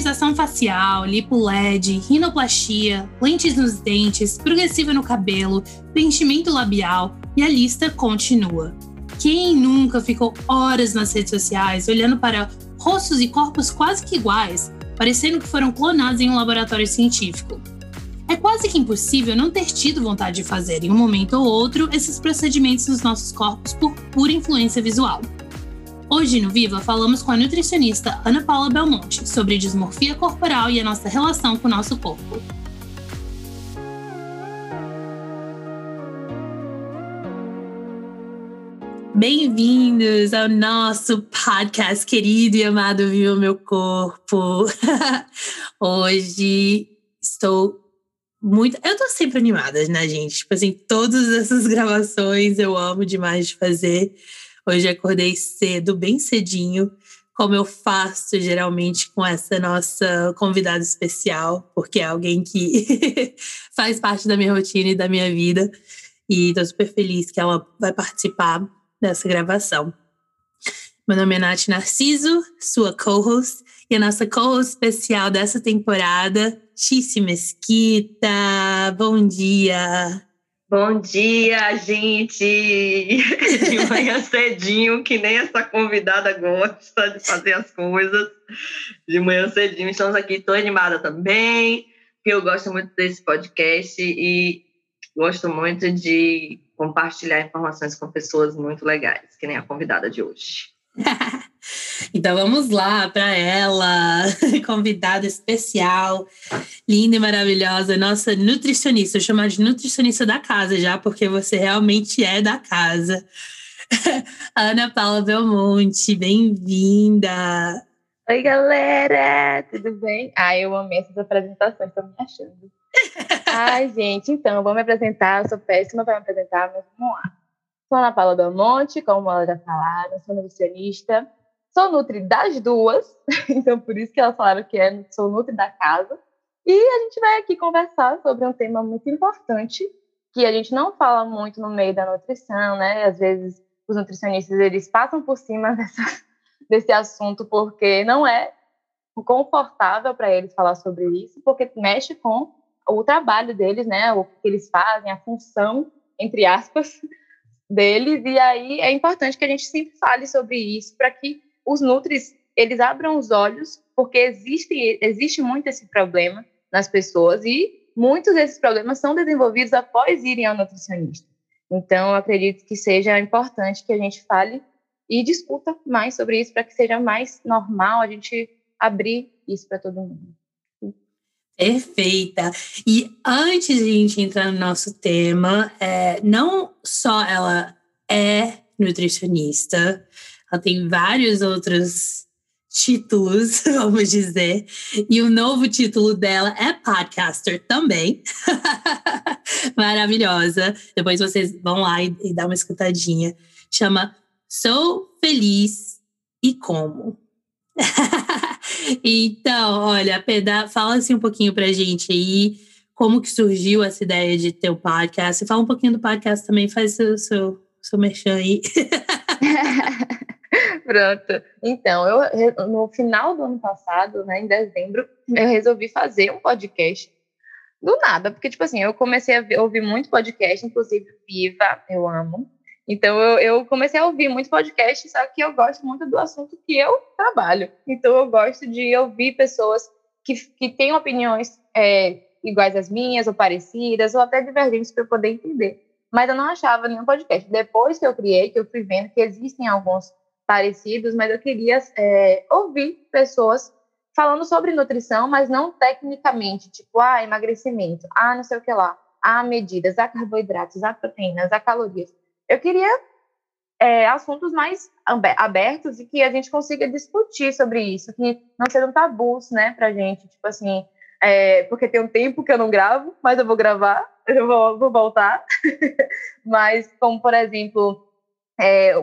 Harmonização facial, lipo LED, rinoplastia, lentes nos dentes, progressiva no cabelo, preenchimento labial e a lista continua. Quem nunca ficou horas nas redes sociais olhando para rostos e corpos quase que iguais, parecendo que foram clonados em um laboratório científico? É quase que impossível não ter tido vontade de fazer, em um momento ou outro, esses procedimentos nos nossos corpos por pura influência visual. Hoje no Viva falamos com a nutricionista Ana Paula Belmonte sobre dismorfia corporal e a nossa relação com o nosso corpo. Bem-vindos ao nosso podcast querido e amado Viva Meu Corpo. Hoje estou muito. Eu tô sempre animada, né, gente? Tipo assim, todas essas gravações eu amo demais de fazer. Hoje acordei cedo, bem cedinho, como eu faço geralmente com essa nossa convidada especial, porque é alguém que faz parte da minha rotina e da minha vida. E estou super feliz que ela vai participar dessa gravação. Meu nome é Nath Narciso, sua co-host, e a nossa co-host especial dessa temporada, Tícia Mesquita. Bom dia! Bom dia, gente! De manhã cedinho, que nem essa convidada gosta de fazer as coisas. De manhã cedinho, estamos aqui, estou animada também, porque eu gosto muito desse podcast e gosto muito de compartilhar informações com pessoas muito legais, que nem a convidada de hoje. então vamos lá para ela, convidada especial, linda e maravilhosa, nossa nutricionista. Eu chamar de nutricionista da casa já, porque você realmente é da casa. Ana Paula Belmonte, bem-vinda. Oi, galera, tudo bem? Ai, eu amei essas apresentações, estou me achando. Ai, gente, então, vou me apresentar, eu sou péssima para me apresentar, mas vamos lá. Sou Ana Paula Belmonte, como ela já falaram, sou nutricionista, sou nutri das duas, então por isso que elas falaram que é, sou nutri da casa. E a gente vai aqui conversar sobre um tema muito importante, que a gente não fala muito no meio da nutrição, né? Às vezes os nutricionistas eles passam por cima dessa, desse assunto porque não é confortável para eles falar sobre isso, porque mexe com o trabalho deles, né? O que eles fazem, a função, entre aspas, deles, e aí é importante que a gente sempre fale sobre isso para que os nutris eles abram os olhos, porque existe, existe muito esse problema nas pessoas e muitos desses problemas são desenvolvidos após irem ao nutricionista. Então, acredito que seja importante que a gente fale e discuta mais sobre isso para que seja mais normal a gente abrir isso para todo mundo. Perfeita. E antes de a gente entrar no nosso tema, é, não só ela é nutricionista, ela tem vários outros títulos, vamos dizer, e o novo título dela é podcaster também. Maravilhosa. Depois vocês vão lá e, e dá uma escutadinha. Chama Sou Feliz e Como. então, olha, Peda, fala assim um pouquinho pra gente aí como que surgiu essa ideia de ter o podcast. Fala um pouquinho do podcast também, faz o seu, seu merchan aí. Pronto. Então, eu no final do ano passado, né, em dezembro, eu resolvi fazer um podcast do nada, porque tipo assim, eu comecei a ouvir muito podcast, inclusive Viva, eu amo. Então eu, eu, comecei a ouvir muito podcast, só que eu gosto muito do assunto que eu trabalho. Então eu gosto de ouvir pessoas que, que têm opiniões é, iguais às minhas, ou parecidas, ou até divergentes para eu poder entender. Mas eu não achava nenhum podcast. Depois que eu criei, que eu fui vendo que existem alguns parecidos, mas eu queria é, ouvir pessoas falando sobre nutrição, mas não tecnicamente, tipo, ah, emagrecimento, ah, não sei o que lá, ah, medidas, ah, carboidratos, ah, proteínas, ah, calorias. Eu queria é, assuntos mais abertos e que a gente consiga discutir sobre isso, que não sejam tabus, né, pra gente, tipo assim, é, porque tem um tempo que eu não gravo, mas eu vou gravar, eu vou, vou voltar, mas como, por exemplo, é,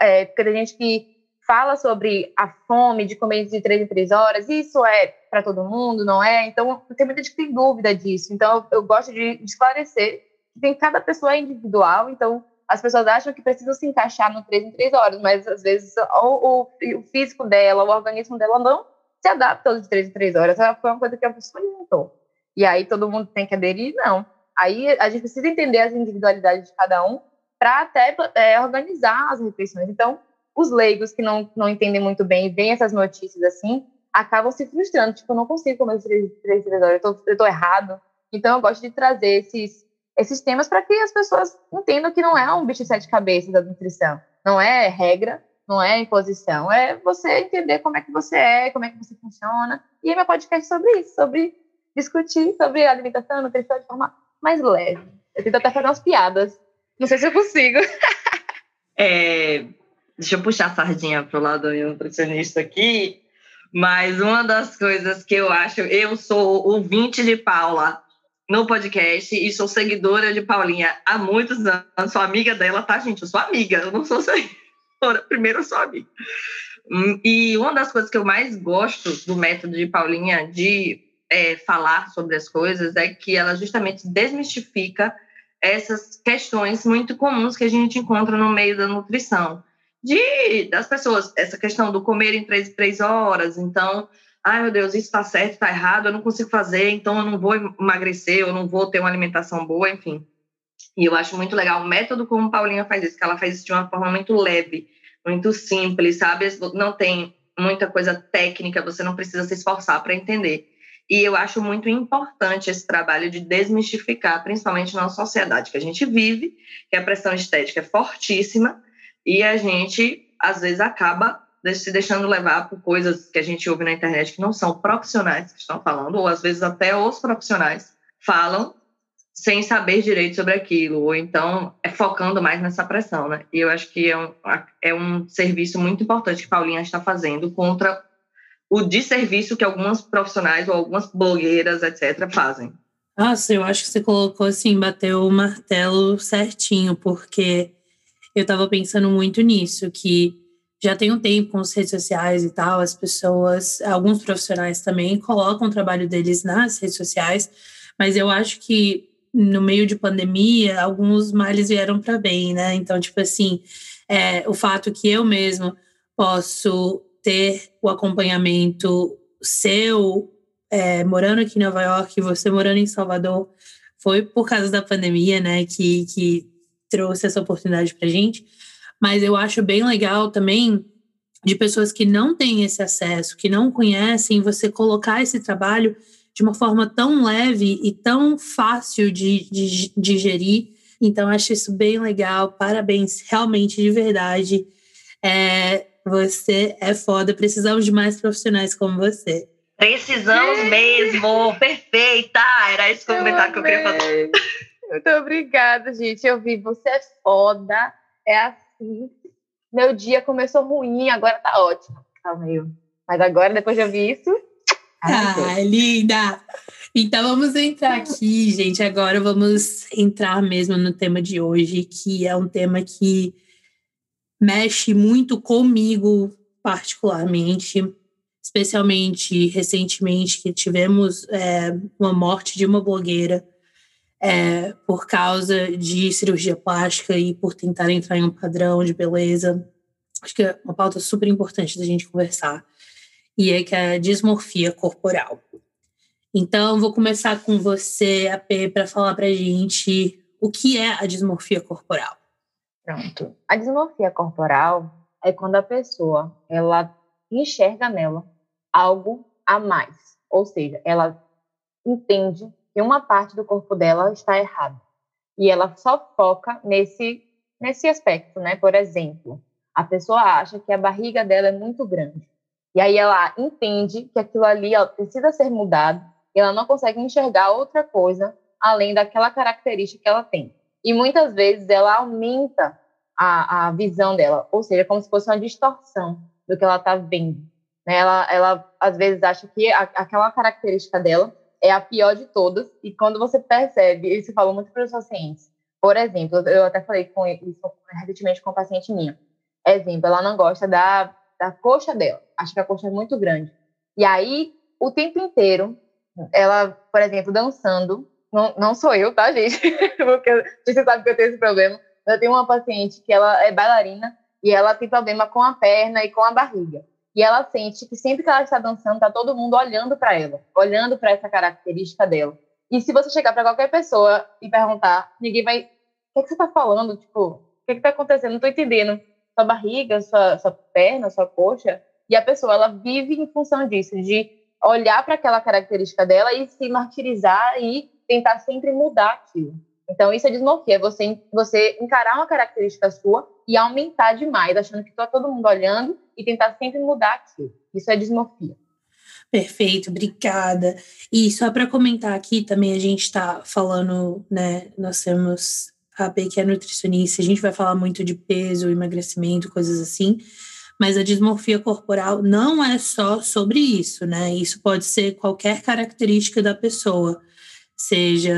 é, porque tem gente que fala sobre a fome de comer de três em três horas, isso é para todo mundo, não é? Então, tem muita gente que tem dúvida disso, então eu, gosto de, esclarecer que tem cada pessoa é individual, então as pessoas acham que precisam se encaixar no 3 em 3 horas, mas às vezes o, físico dela, o organismo dela não se adapta de três em três horas. Foi uma coisa que a pessoa inventou. E aí todo mundo tem que aderir? Não. Aí a gente precisa entender as individualidades de cada um para até é, organizar as refeições. Então, os leigos que não, não entendem muito bem veem essas notícias assim, acabam se frustrando. Tipo, eu não consigo comer três, três, três horas, eu tô, eu tô errado. Então, eu gosto de trazer esses, esses temas para que as pessoas entendam que não é um bicho de sete cabeças da nutrição. Não é regra, não é imposição. É você entender como é que você é, como é que você funciona. E aí, meu podcast é sobre isso, sobre discutir sobre alimentação, nutrição de forma mais leve. Eu tento até fazer umas piadas. Não sei se eu consigo. é, deixa eu puxar a sardinha pro lado do nutricionista aqui. Mas uma das coisas que eu acho, eu sou ouvinte de Paula no podcast e sou seguidora de Paulinha há muitos anos, sou amiga dela, tá, gente? Eu sou amiga, eu não sou seguidora, primeiro eu sou amiga. Hum, e uma das coisas que eu mais gosto do método de Paulinha de é, falar sobre as coisas é que ela justamente desmistifica essas questões muito comuns que a gente encontra no meio da nutrição. De, das pessoas, essa questão do comer em três, três horas, então, ai meu Deus, isso está certo, está errado, eu não consigo fazer, então eu não vou emagrecer, eu não vou ter uma alimentação boa, enfim. E eu acho muito legal o método como Paulinha faz isso, que ela faz isso de uma forma muito leve, muito simples, sabe? Não tem muita coisa técnica, você não precisa se esforçar para entender. E eu acho muito importante esse trabalho de desmistificar, principalmente na sociedade que a gente vive, que a pressão estética é fortíssima e a gente, às vezes, acaba se deixando levar por coisas que a gente ouve na internet que não são profissionais que estão falando, ou às vezes até os profissionais falam sem saber direito sobre aquilo, ou então é focando mais nessa pressão, né? E eu acho que é um, é um serviço muito importante que Paulinha está fazendo contra o desserviço que algumas profissionais ou algumas blogueiras, etc., fazem. Nossa, eu acho que você colocou assim, bateu o martelo certinho, porque eu estava pensando muito nisso, que já tem um tempo com as redes sociais e tal, as pessoas, alguns profissionais também colocam o trabalho deles nas redes sociais, mas eu acho que no meio de pandemia, alguns males vieram para bem, né? Então, tipo assim, é, o fato que eu mesmo posso ter o acompanhamento seu, é, morando aqui em Nova York, você morando em Salvador, foi por causa da pandemia, né, que, que trouxe essa oportunidade para gente. Mas eu acho bem legal também de pessoas que não têm esse acesso, que não conhecem, você colocar esse trabalho de uma forma tão leve e tão fácil de, de digerir. Então, acho isso bem legal. Parabéns, realmente, de verdade. É, você é foda, precisamos de mais profissionais como você. Precisamos mesmo, perfeita! Era esse comentário que eu queria fazer. Muito obrigada, gente. Eu vi, você é foda, é assim. Meu dia começou ruim, agora tá ótimo. Tá meio. Mas agora, depois de ouvir isso. Ah, linda! Então vamos entrar aqui, gente. Agora vamos entrar mesmo no tema de hoje, que é um tema que mexe muito comigo, particularmente, especialmente recentemente, que tivemos é, uma morte de uma blogueira é, por causa de cirurgia plástica e por tentar entrar em um padrão de beleza. Acho que é uma pauta super importante da gente conversar. E é que é a dismorfia corporal. Então, vou começar com você, AP, para falar para gente o que é a dismorfia corporal. Pronto. A dismorfia corporal é quando a pessoa ela enxerga nela algo a mais, ou seja, ela entende que uma parte do corpo dela está errada e ela só foca nesse nesse aspecto, né? Por exemplo, a pessoa acha que a barriga dela é muito grande e aí ela entende que aquilo ali precisa ser mudado e ela não consegue enxergar outra coisa além daquela característica que ela tem. E muitas vezes ela aumenta a, a visão dela, ou seja, como se fosse uma distorção do que ela está vendo. Né? Ela, ela, às vezes, acha que a, aquela característica dela é a pior de todas, e quando você percebe, isso falou muito para os pacientes. Por exemplo, eu até falei com isso recentemente com uma paciente minha. Exemplo, ela não gosta da, da coxa dela, acha que a coxa é muito grande. E aí, o tempo inteiro, ela, por exemplo, dançando, não, não sou eu, tá, gente? Porque você sabe que eu tenho esse problema. Eu tenho uma paciente que ela é bailarina e ela tem problema com a perna e com a barriga. E ela sente que sempre que ela está dançando, está todo mundo olhando para ela, olhando para essa característica dela. E se você chegar para qualquer pessoa e perguntar, ninguém vai. O que, é que você está falando? Tipo, o que está acontecendo? Não estou entendendo. Sua barriga, sua, sua perna, sua coxa. E a pessoa, ela vive em função disso, de olhar para aquela característica dela e se martirizar e tentar sempre mudar aquilo. Então, isso é dismorfia, é você, você encarar uma característica sua e aumentar demais, achando que está todo mundo olhando e tentar sempre mudar aquilo. Isso é dismorfia. Perfeito, obrigada. E só para comentar aqui também, a gente está falando, né? Nós temos a P que é nutricionista, a gente vai falar muito de peso, emagrecimento, coisas assim. Mas a dismorfia corporal não é só sobre isso, né? Isso pode ser qualquer característica da pessoa, seja,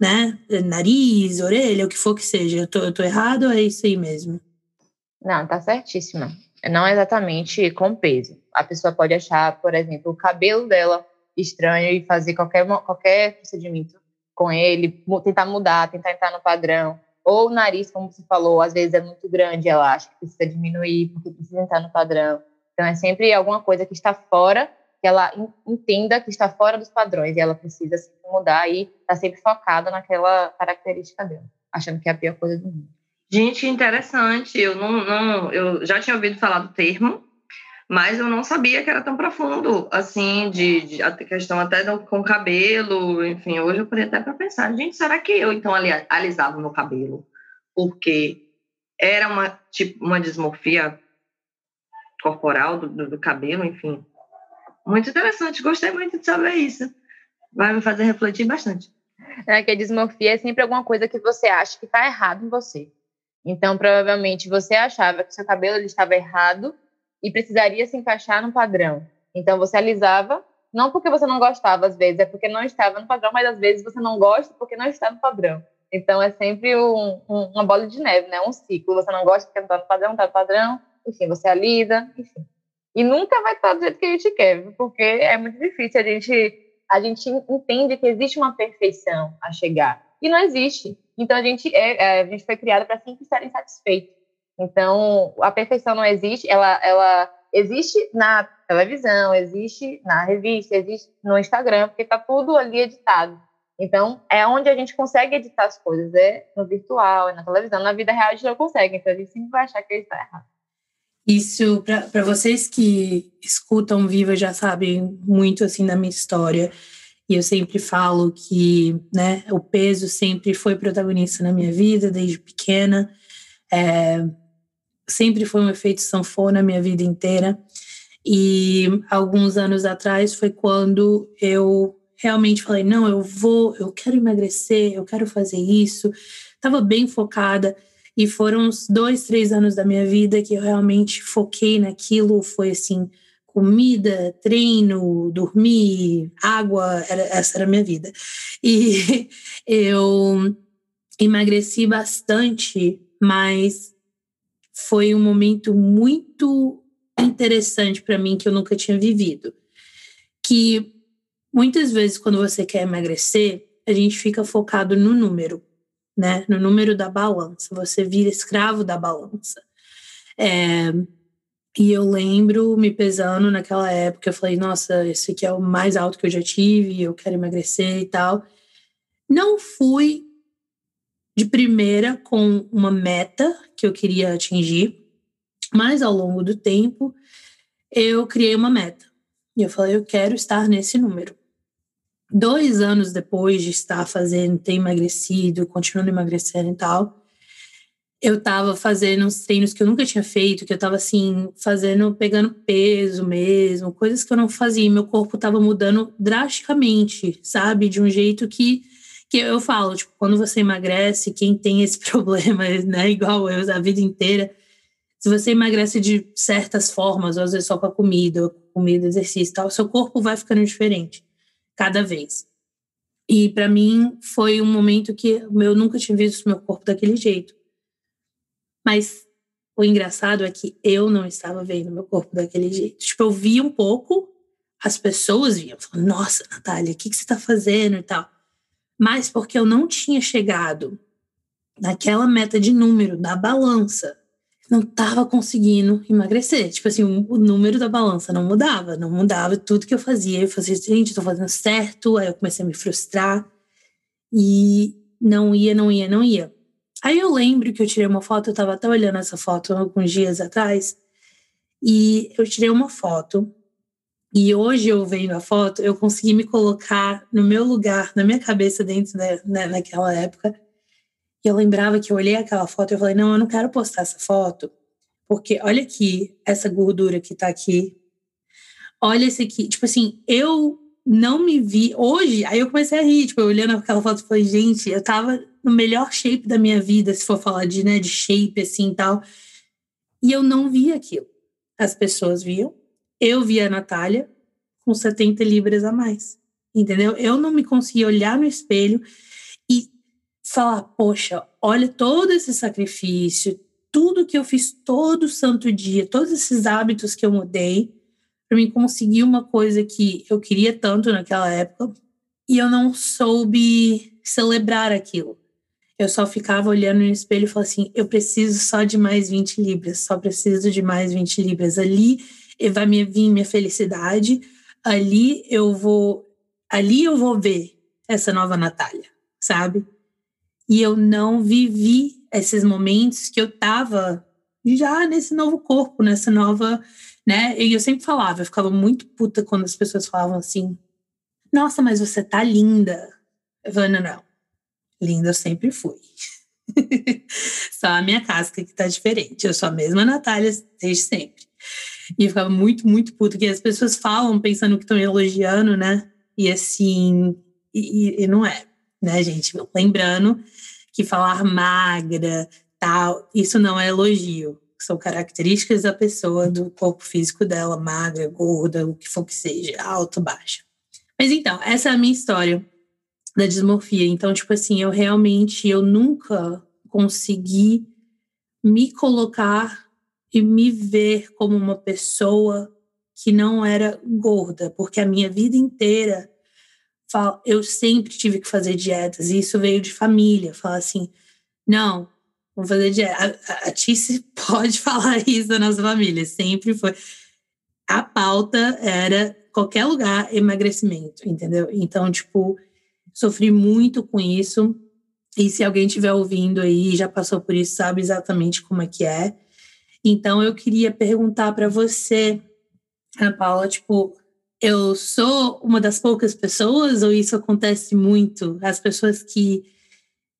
né, nariz, orelha, o que for que seja. Eu tô, eu tô errado ou é isso aí mesmo? Não, tá certíssima. Não é exatamente com peso. A pessoa pode achar, por exemplo, o cabelo dela estranho e fazer qualquer, qualquer procedimento com ele, tentar mudar, tentar entrar no padrão. Ou o nariz, como você falou, às vezes é muito grande, ela acha que precisa diminuir porque precisa entrar no padrão. Então é sempre alguma coisa que está fora, que ela entenda que está fora dos padrões e ela precisa se mudar e está sempre focada naquela característica dela, achando que é a pior coisa do mundo. Gente, interessante. Eu não, não, eu já tinha ouvido falar do termo, mas eu não sabia que era tão profundo, assim, de, de a questão até do, com cabelo, enfim, hoje eu parei até para pensar, gente, será que eu então ali, alisava meu cabelo? Porque era uma, tipo, uma dismorfia corporal do, do, do cabelo, enfim. Muito interessante, gostei muito de saber isso. Vai me fazer refletir bastante. É que a dismorfia é sempre alguma coisa que você acha que está errado em você. Então, provavelmente, você achava que seu cabelo estava errado e precisaria se encaixar no padrão. Então, você alisava, não porque você não gostava, às vezes, é porque não estava no padrão, mas às vezes você não gosta porque não está no padrão. Então, é sempre um, um, uma bola de neve, né? Um ciclo. Você não gosta porque não está no padrão, está no padrão, enfim, você alisa, enfim. E nunca vai estar do jeito que a gente quer, porque é muito difícil. A gente, a gente entende que existe uma perfeição a chegar. E não existe. Então a gente é, é a gente foi criada para sempre estar insatisfeito. Então a perfeição não existe, ela ela existe na televisão, existe na revista, existe no Instagram, porque está tudo ali editado. Então, é onde a gente consegue editar as coisas, é no virtual, é na televisão, na vida real a gente não consegue, então a gente sempre vai achar que está errado. Isso, para vocês que escutam Viva já sabem muito assim da minha história. E eu sempre falo que né, o peso sempre foi protagonista na minha vida, desde pequena. É, sempre foi um efeito sanfona na minha vida inteira. E alguns anos atrás foi quando eu realmente falei: não, eu vou, eu quero emagrecer, eu quero fazer isso. Estava bem focada. E foram uns dois, três anos da minha vida que eu realmente foquei naquilo. Foi assim, comida, treino, dormir, água, era, essa era a minha vida. E eu emagreci bastante, mas foi um momento muito interessante para mim que eu nunca tinha vivido. Que muitas vezes quando você quer emagrecer, a gente fica focado no número, né? No número da balança. Você vira escravo da balança. É, e eu lembro me pesando naquela época, eu falei, nossa, esse aqui é o mais alto que eu já tive, eu quero emagrecer e tal. Não fui de primeira com uma meta que eu queria atingir, mas ao longo do tempo eu criei uma meta. E eu falei, eu quero estar nesse número. Dois anos depois de estar fazendo, ter emagrecido, continuando emagrecendo e tal, eu tava fazendo uns treinos que eu nunca tinha feito, que eu tava assim, fazendo, pegando peso mesmo, coisas que eu não fazia. Meu corpo tava mudando drasticamente, sabe? De um jeito que, que eu falo, tipo, quando você emagrece, quem tem esse problema, né, igual eu, a vida inteira, se você emagrece de certas formas, ou às vezes só com a comida, comida, exercício e tal, seu corpo vai ficando diferente cada vez. E para mim foi um momento que eu nunca tinha visto meu corpo daquele jeito. Mas o engraçado é que eu não estava vendo meu corpo daquele jeito. Tipo, eu vi um pouco, as pessoas viam, nossa, Natália, o que, que você está fazendo e tal. Mas porque eu não tinha chegado naquela meta de número da balança, não tava conseguindo emagrecer. Tipo assim, o, número da balança não mudava, não mudava. Tudo que eu fazia, eu fazia, gente, tô fazendo certo. Aí eu comecei a me frustrar e não ia, não ia, não ia. Aí eu lembro que eu tirei uma foto, eu tava até olhando essa foto alguns dias atrás, e eu tirei uma foto. E hoje eu vendo a foto, eu consegui me colocar no meu lugar, na minha cabeça dentro da, né, naquela época e eu lembrava que eu olhei aquela foto e eu falei, não, eu não quero postar essa foto, porque olha aqui, essa gordura que tá aqui. Olha esse aqui. Tipo assim, eu não me vi. Hoje, aí eu comecei a rir, tipo, olhando aquela foto, falei, gente, eu tava no melhor shape da minha vida, se for falar de, né, de shape, assim, tal. E eu não vi aquilo. As pessoas viam. Eu vi a Natália com 70 libras a mais. Entendeu? Eu não me conseguia olhar no espelho falar, poxa, olha todo esse sacrifício, tudo que eu fiz todo santo dia, todos esses hábitos que eu mudei para mim conseguir uma coisa que eu queria tanto naquela época e eu não soube celebrar aquilo. Eu só ficava olhando no espelho e falava assim: eu preciso só de mais 20 libras, só preciso de mais 20 libras. Ali vai me vir minha felicidade, ali eu vou, ali eu vou ver essa nova Natália, sabe? E eu não vivi esses momentos que eu tava já nesse novo corpo, nessa nova, né? E eu sempre falava, eu ficava muito puta quando as pessoas falavam assim: "Nossa, mas você tá linda". Eu falei: "Não, não. Linda eu sempre fui". só a minha casca que tá diferente. Eu sou a mesma Natália desde sempre. E eu ficava muito, muito puta, que as pessoas falam pensando que estão elogiando, né? E assim, e, e não é, né, gente? Lembrando que falar magra, tal, isso não é elogio. São características da pessoa, do corpo físico dela, magra, gorda, o que for que seja, alto, baixa. Mas então, essa é a minha história da dismorfia. Então, tipo assim, eu realmente, eu nunca consegui me colocar e me ver como uma pessoa que não era gorda, porque a minha vida inteira eu sempre tive que fazer dietas, e isso veio de família, falar assim, não, vamos fazer dieta. A, a Tice pode falar isso da nossa família, sempre foi. A pauta era qualquer lugar emagrecimento, entendeu? Então, tipo, sofri muito com isso. E se alguém estiver ouvindo aí, já passou por isso, sabe exatamente como é que é. Então, eu queria perguntar para você, Ana Paula, tipo, eu sou uma das poucas pessoas ou isso acontece muito? As pessoas que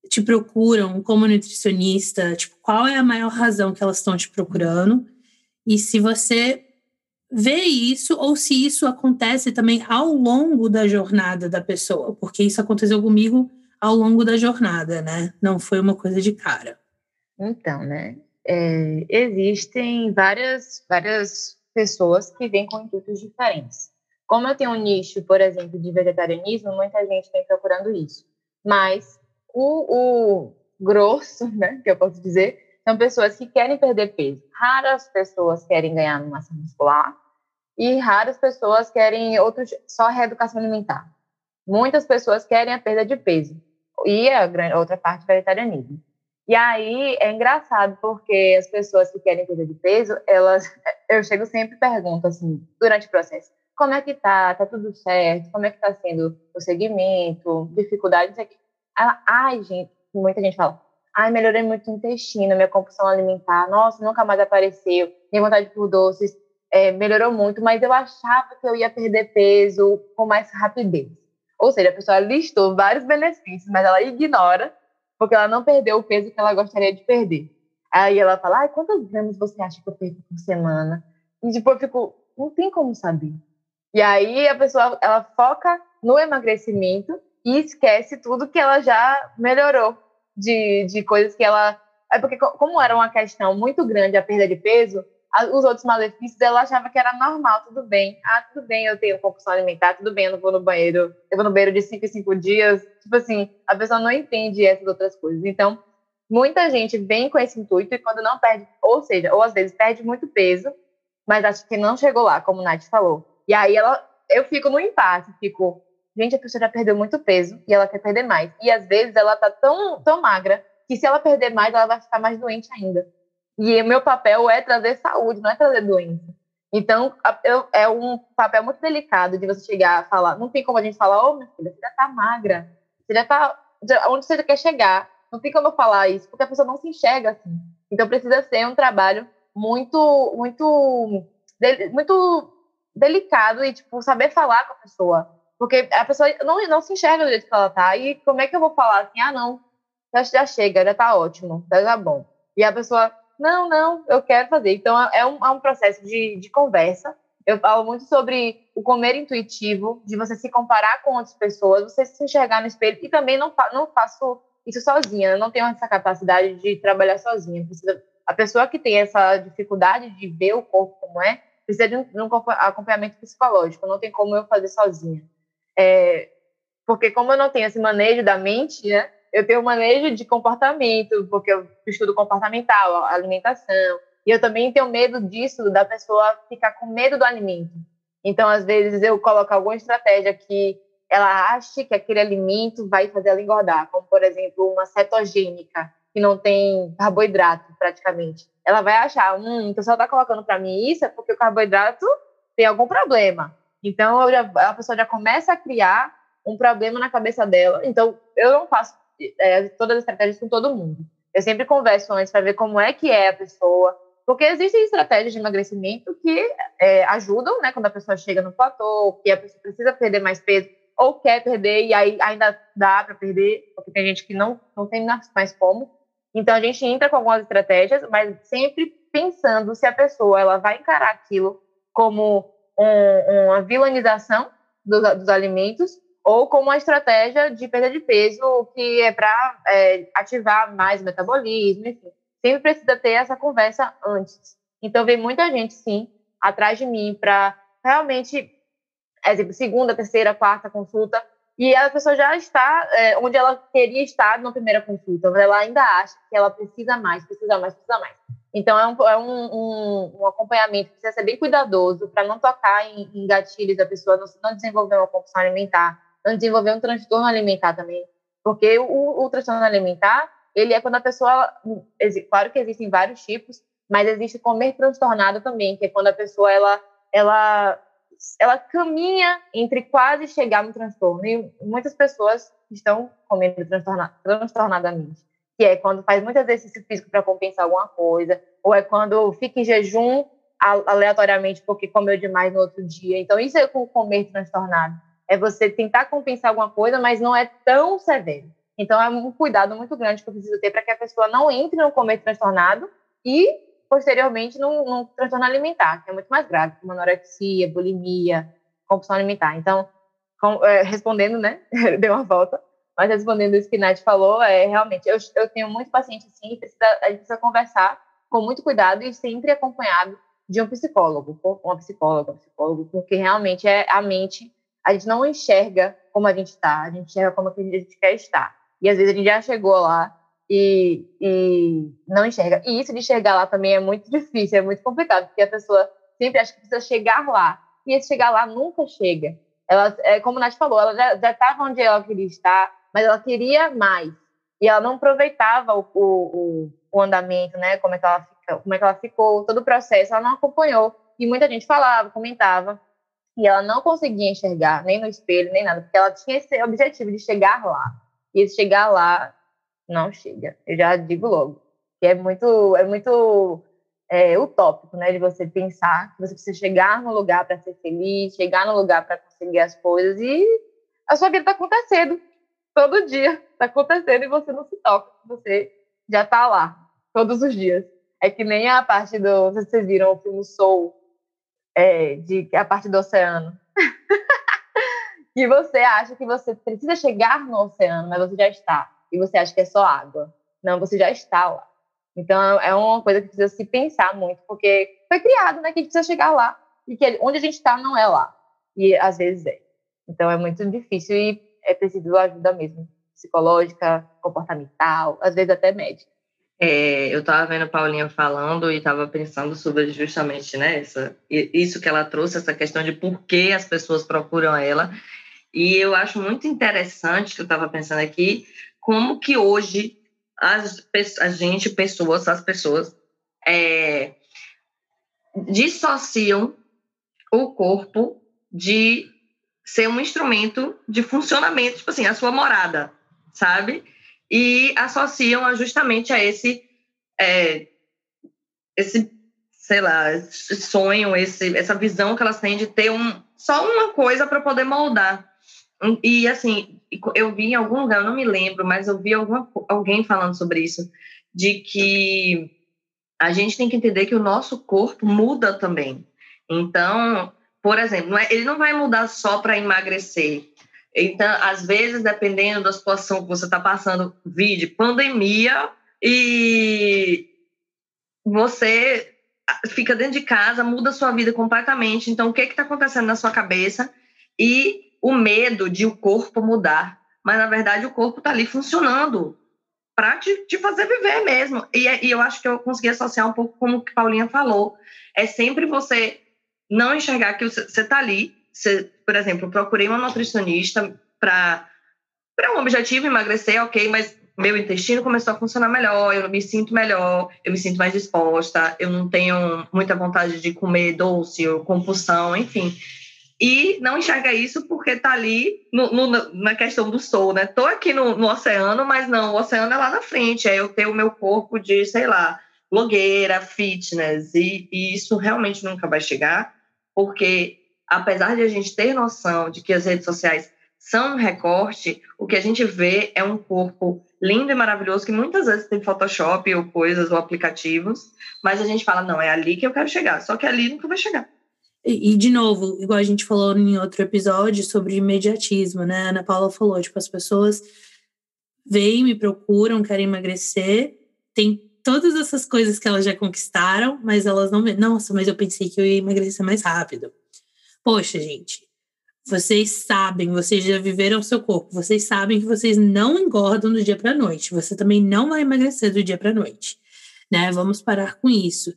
te procuram como nutricionista, tipo, qual é a maior razão que elas estão te procurando? E se você vê isso ou se isso acontece também ao longo da jornada da pessoa, porque isso aconteceu comigo ao longo da jornada, né? Não foi uma coisa de cara. Então, né? É, existem várias, várias pessoas que vêm com intuitos diferentes. Como eu tenho um nicho, por exemplo, de vegetarianismo, muita gente vem procurando isso. Mas o, o grosso, né, que eu posso dizer, são pessoas que querem perder peso. Raras pessoas querem ganhar massa muscular e raras pessoas querem outros, só reeducação alimentar. Muitas pessoas querem a perda de peso e a outra parte vegetarianismo. E aí é engraçado porque as pessoas que querem perda de peso, elas, eu chego sempre e pergunto assim, durante o processo, como é que tá? Tá tudo certo? Como é que tá sendo o segmento? Dificuldades aqui? Ai, gente, muita gente fala, ai, melhorei muito o intestino, minha compulsão alimentar, nossa, nunca mais apareceu, minha vontade por doces é, melhorou muito, mas eu achava que eu ia perder peso com mais rapidez. Ou seja, a pessoa listou vários benefícios, mas ela ignora, porque ela não perdeu o peso que ela gostaria de perder. Aí ela fala, ai, quantos gramas você acha que eu perco por semana? E tipo, eu fico, não tem como saber. E aí a pessoa ela foca no emagrecimento e esquece tudo que ela já melhorou de, de coisas que ela. É porque, como era uma questão muito grande a perda de peso, os outros malefícios ela achava que era normal, tudo bem. Ah, tudo bem, eu tenho compulsão alimentar, tudo bem, eu não vou no banheiro, eu vou no banheiro de 5 em 5 dias. Tipo assim, a pessoa não entende essas outras coisas. Então, muita gente vem com esse intuito e quando não perde, ou seja, ou às vezes perde muito peso, mas acha que não chegou lá, como o Nath falou. E aí ela, eu fico no empate, fico, gente, a pessoa já perdeu muito peso e ela quer perder mais. E às vezes ela tá tão, tão magra que se ela perder mais, ela vai ficar mais doente ainda. E o meu papel é trazer saúde, não é trazer doença. Então, eu, é um papel muito delicado de você chegar a falar. Não tem como a gente falar, ô, oh, minha filha, você já tá magra. Você já tá. Já, onde você quer chegar? Não tem como eu falar isso, porque a pessoa não se enxerga assim. Então, precisa ser um trabalho muito, muito, muito delicado e, tipo, saber falar com a pessoa. Porque a pessoa não, não se enxerga do jeito que ela tá. E como é que eu vou falar assim, ah, não, já, já chega, já tá ótimo, já tá bom. E a pessoa, não, não, eu quero fazer. Então, é, é um, é um processo de, de conversa. Eu falo muito sobre o comer intuitivo, de você se comparar com outras pessoas, você se enxergar no espelho. E também não, não faço isso sozinha, eu não tenho essa capacidade de trabalhar sozinha. A pessoa que tem essa dificuldade de ver o corpo como é, precisa de um, acompanhamento psicológico, não tem como eu fazer sozinha. É, porque como eu não tenho esse manejo da mente, né, eu tenho manejo de comportamento, porque eu estudo comportamental, alimentação, e eu também tenho medo disso, da pessoa ficar com medo do alimento. Então, às vezes, eu coloco alguma estratégia que ela ache que aquele alimento vai fazer ela engordar, como, por exemplo, uma cetogênica, que não tem carboidrato, praticamente. Ela vai achar, hum, então ela está colocando para mim isso, é porque o carboidrato tem algum problema. Então, já, a pessoa já começa a criar um problema na cabeça dela. Então, eu não faço é, todas as estratégias com todo mundo. Eu sempre converso antes para ver como é que é a pessoa, porque existem estratégias de emagrecimento que é, ajudam, né, quando a pessoa chega no platô, que a pessoa precisa perder mais peso ou quer perder e aí ainda dá para perder, porque tem gente que não não tem mais como. Então a gente entra com algumas estratégias, mas sempre pensando se a pessoa ela vai encarar aquilo como um, uma vilanização dos, dos alimentos ou como uma estratégia de perda de peso que é para é, ativar mais o metabolismo, enfim. Sempre precisa ter essa conversa antes. Então, vem muita gente, sim, atrás de mim para realmente, exemplo, segunda, terceira, quarta consulta, e a pessoa já está é, onde ela queria estar na primeira consulta, mas ela ainda acha que ela precisa mais, precisa mais, precisa mais. Então, é um, é um, um, um acompanhamento que precisa ser bem cuidadoso para não tocar em, em gatilhos da pessoa, não, não desenvolver uma compulsão alimentar, desenvolver um transtorno alimentar também. Porque o, o transtorno alimentar, ele é quando a pessoa. Claro que existem vários tipos, mas existe comer transtornado também, que é quando a pessoa ela, ela, ela caminha entre quase chegar no transtorno. E muitas pessoas estão comendo transtorna, transtornadamente. Que é quando faz muito exercício físico para compensar alguma coisa, ou é quando fica em jejum aleatoriamente porque comeu demais no outro dia. Então, isso é o comer transtornado é você tentar compensar alguma coisa, mas não é tão severo. Então, é um cuidado muito grande que eu preciso ter para que a pessoa não entre no comer transtornado e, posteriormente, num, num transtorno alimentar, que é muito mais grave, como anorexia, bulimia, compulsão alimentar. Então, com, é, respondendo, né? Deu uma volta. Mas respondendo isso que Nath falou, é realmente, eu, eu tenho muito paciente assim, precisa, a gente precisa conversar com muito cuidado e sempre acompanhado de um psicólogo, uma psicóloga, um psicólogo, porque realmente é a mente a gente não enxerga como a gente está, a gente enxerga como a gente quer estar. E às vezes a gente já chegou lá e, e não enxerga. E isso de chegar lá também é muito difícil, é muito complicado, porque a pessoa sempre acha que precisa chegar lá. E esse chegar lá nunca chega. Ela, é, como Nath falou, ela já estava onde ela queria estar, mas ela queria mais. E ela não aproveitava o, o, o andamento, né? Como é, que ela fica, como é que ela ficou, todo o processo, ela não acompanhou. E muita gente falava, comentava, e ela não conseguia enxergar nem no espelho, nem nada, porque ela tinha esse objetivo de chegar lá. E esse chegar lá não chega. Eu já digo logo. Que é muito, é muito é, utópico, né? De você pensar que você precisa chegar no lugar para ser feliz, chegar no lugar para conseguir as coisas e a sua vida está acontecendo todo dia. Está acontecendo e você não se toca. Você já está lá todos os dias. É que nem a parte do. Vocês viram o filme Soul, é, de a parte do oceano. que você acha que você precisa chegar no oceano, mas você já está. E você acha que é só água. Não, você já está lá. Então é uma coisa que precisa se pensar muito, porque foi criado, né? Que a gente precisa chegar lá. E que onde a gente está não é lá. E às vezes é. Então é muito difícil e é preciso ajuda mesmo. Psicológica, comportamental, às vezes até médica. É, eu estava vendo Paulinha falando e estava pensando sobre justamente né, essa, isso que ela trouxe, essa questão de por que as pessoas procuram ela. E eu acho muito interessante, que eu estava pensando aqui, como que hoje as, a gente, pessoas, as pessoas, é, dissociam o corpo de ser um instrumento de funcionamento, tipo assim, a sua morada, sabe? E associam justamente a esse, é, esse, sei lá, sonho, esse, essa visão que elas têm de ter um, só uma coisa para poder moldar. E assim, eu vi em algum lugar, eu não me lembro, mas eu vi alguma, alguém falando sobre isso, de que a gente tem que entender que o nosso corpo muda também. Então, por exemplo, é, ele não vai mudar só para emagrecer. Então, às vezes, dependendo da situação que você está passando, vídeo, pandemia, e você fica dentro de casa, muda a sua vida completamente. Então, o que está acontecendo na sua cabeça? E o medo de o corpo mudar. Mas, na verdade, o corpo está ali funcionando para te, te, fazer viver mesmo. E, é, e, eu acho que eu consegui associar um pouco com o que Paulinha falou. É sempre você não enxergar que você está ali. Por exemplo, procurei uma nutricionista para um objetivo emagrecer, ok, mas meu intestino começou a funcionar melhor, eu me sinto melhor, eu me sinto mais disposta, eu não tenho muita vontade de comer doce ou compulsão, enfim e não enxerga isso porque está ali no, no, na questão do sol, né? Estou aqui no, no, oceano, mas não, o oceano é lá na frente, é eu ter o meu corpo de, sei lá, blogueira, fitness, e, e isso realmente nunca vai chegar, porque apesar de a gente ter noção de que as redes sociais são um recorte, o que a gente vê é um corpo lindo e maravilhoso, que muitas vezes tem Photoshop ou coisas ou aplicativos, mas a gente fala, não, é ali que eu quero chegar, só que ali nunca vai chegar. E, de novo, igual a gente falou em outro episódio sobre imediatismo, né? A Ana Paula falou, tipo, as pessoas vêm, me procuram, querem emagrecer, tem todas essas coisas que elas já conquistaram, mas elas não Nossa, mas eu pensei que eu ia emagrecer mais rápido. Poxa, gente, vocês sabem, vocês já viveram o seu corpo, vocês sabem que vocês não engordam do dia para noite, você também não vai emagrecer do dia para noite, né? Vamos parar com isso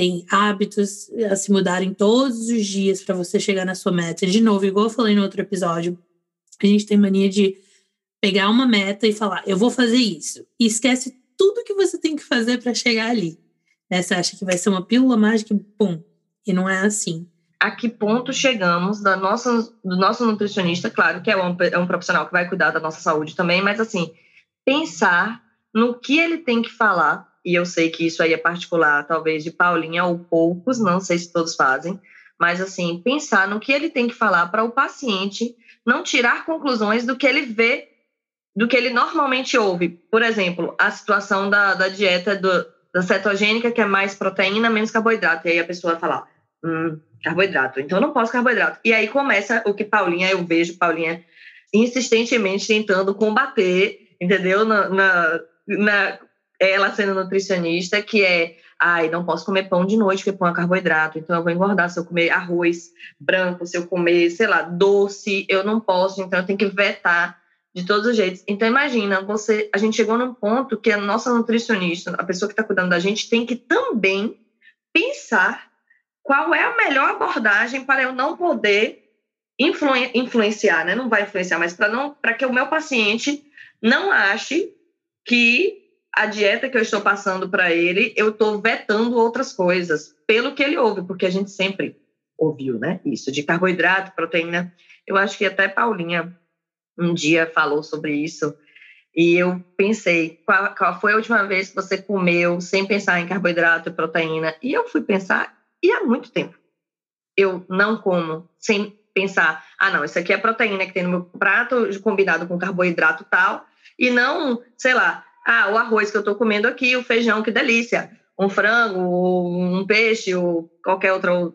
tem hábitos a se mudarem todos os dias para você chegar na sua meta. De novo, igual eu falei no outro episódio, a gente tem mania de pegar uma meta e falar, eu vou fazer isso. E esquece tudo que você tem que fazer para chegar ali. Né? Você acha que vai ser uma pílula mágica, pum. E não é assim. A que ponto chegamos da nossa, do nosso nutricionista, claro que é um, é um profissional que vai cuidar da nossa saúde também, mas assim, pensar no que ele tem que falar e eu sei que isso aí é particular, talvez de Paulinha ou poucos, não sei se todos fazem, mas assim, pensar no que ele tem que falar para o paciente não tirar conclusões do que ele vê, do que ele normalmente ouve. Por exemplo, a situação da, da dieta do, da cetogênica, que é mais proteína, menos carboidrato. E aí a pessoa fala, hum, carboidrato, então não posso carboidrato. E aí começa o que Paulinha, eu vejo Paulinha insistentemente tentando combater, entendeu? Na, na, na ela sendo nutricionista, que é, ai, não posso comer pão de noite, porque pão é carboidrato, então eu vou engordar se eu comer arroz branco, se eu comer, sei lá, doce, eu não posso, então eu tenho que vetar de todos os jeitos. Então imagina, você, a gente chegou num ponto que a nossa nutricionista, a pessoa que está cuidando da gente, tem que também pensar qual é a melhor abordagem para eu não poder influ influenciar, né? Não vai influenciar, mas para não, para que o meu paciente não ache que a dieta que eu estou passando para ele, eu estou vetando outras coisas, pelo que ele ouve, porque a gente sempre ouviu, né? Isso, de carboidrato, proteína. Eu acho que até Paulinha um dia falou sobre isso, e eu pensei, qual, qual foi a última vez que você comeu sem pensar em carboidrato e proteína? E eu fui pensar, e há muito tempo. Eu não como sem pensar, ah, não, isso aqui é proteína que tem no meu prato, combinado com carboidrato tal, e não, sei lá, ah, o arroz que eu estou comendo aqui, o feijão, que delícia. Um frango, um peixe, ou qualquer outra,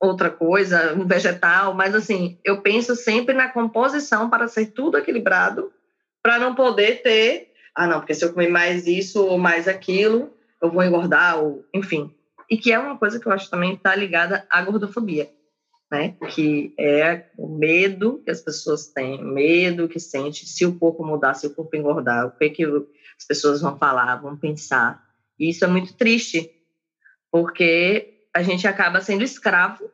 outra coisa, um vegetal. Mas, assim, eu penso sempre na composição para ser tudo equilibrado, para não poder ter. Ah, não, porque se eu comer mais isso ou mais aquilo, eu vou engordar, ou enfim. E que é uma coisa que eu acho também está ligada à gordofobia né? Que é o medo que as pessoas têm, medo que sente se o corpo mudar, se o corpo engordar, o que, que as pessoas vão falar, vão pensar. E isso é muito triste, porque a gente acaba sendo escravo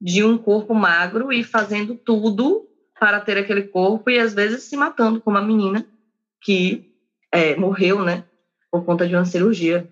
de um corpo magro e fazendo tudo para ter aquele corpo e às vezes se matando, como a menina que é, morreu, né, por conta de uma cirurgia.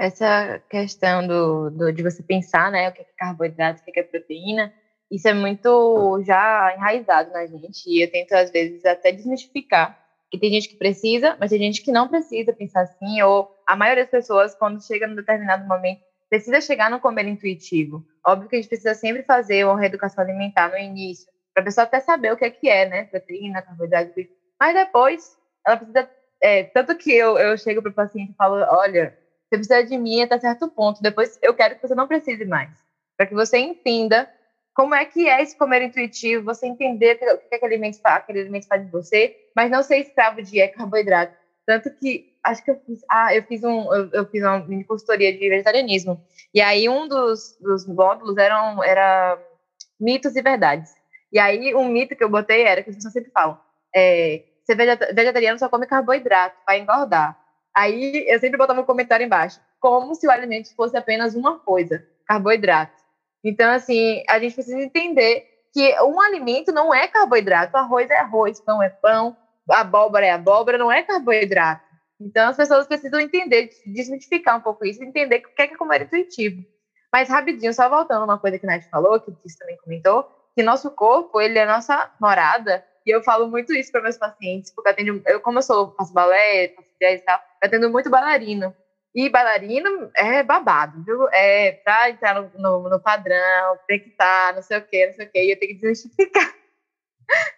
Essa questão do, do, de você pensar, né, o que é carboidrato, o que é proteína, isso é muito já enraizado na gente e eu tento às vezes até desmistificar que tem gente que precisa, mas tem gente que não precisa pensar assim, ou a maioria das pessoas, quando chega num determinado momento, precisa chegar no comer intuitivo. Óbvio que a gente precisa sempre fazer uma reeducação alimentar no início, para a pessoa até saber o que é que é, né? Proteína, carboidrato, mas depois ela precisa. É, tanto que eu, eu chego para o paciente e falo: olha, você precisa de mim até certo ponto, depois eu quero que você não precise mais, para que você entenda como é que é esse comer intuitivo, você entender o que, que aquele alimento, aquele alimento faz de você, mas não ser escravo de é, carboidrato. Tanto que acho que eu fiz, ah, eu fiz um, eu, eu fiz uma mini consultoria de vegetarianismo. E aí um dos, dos módulos eram era mitos e verdades. E aí um mito que eu botei era que as pessoas sempre falam, é, ser vegetariano só come carboidrato, vai engordar. Aí eu sempre botava um comentário embaixo, como se o alimento fosse apenas uma coisa, carboidrato. Então, assim, a gente precisa entender que um alimento não é carboidrato. Arroz é arroz, pão é pão, abóbora é abóbora, não é carboidrato. Então, as pessoas precisam entender, desmitificar um pouco isso, entender o que é, é comer intuitivo. Mas, rapidinho, só voltando uma coisa que a Nath falou, que o também comentou, que nosso corpo, ele é nossa morada, e eu falo muito isso para meus pacientes, porque eu, atendo, eu como eu sou, faço balé, faço e tal, eu atendo muito bailarino. E bailarino é babado, viu? É pra entrar no, no, no padrão, tem que estar, tá, não sei o quê, não sei o quê, e eu tenho que desmistificar.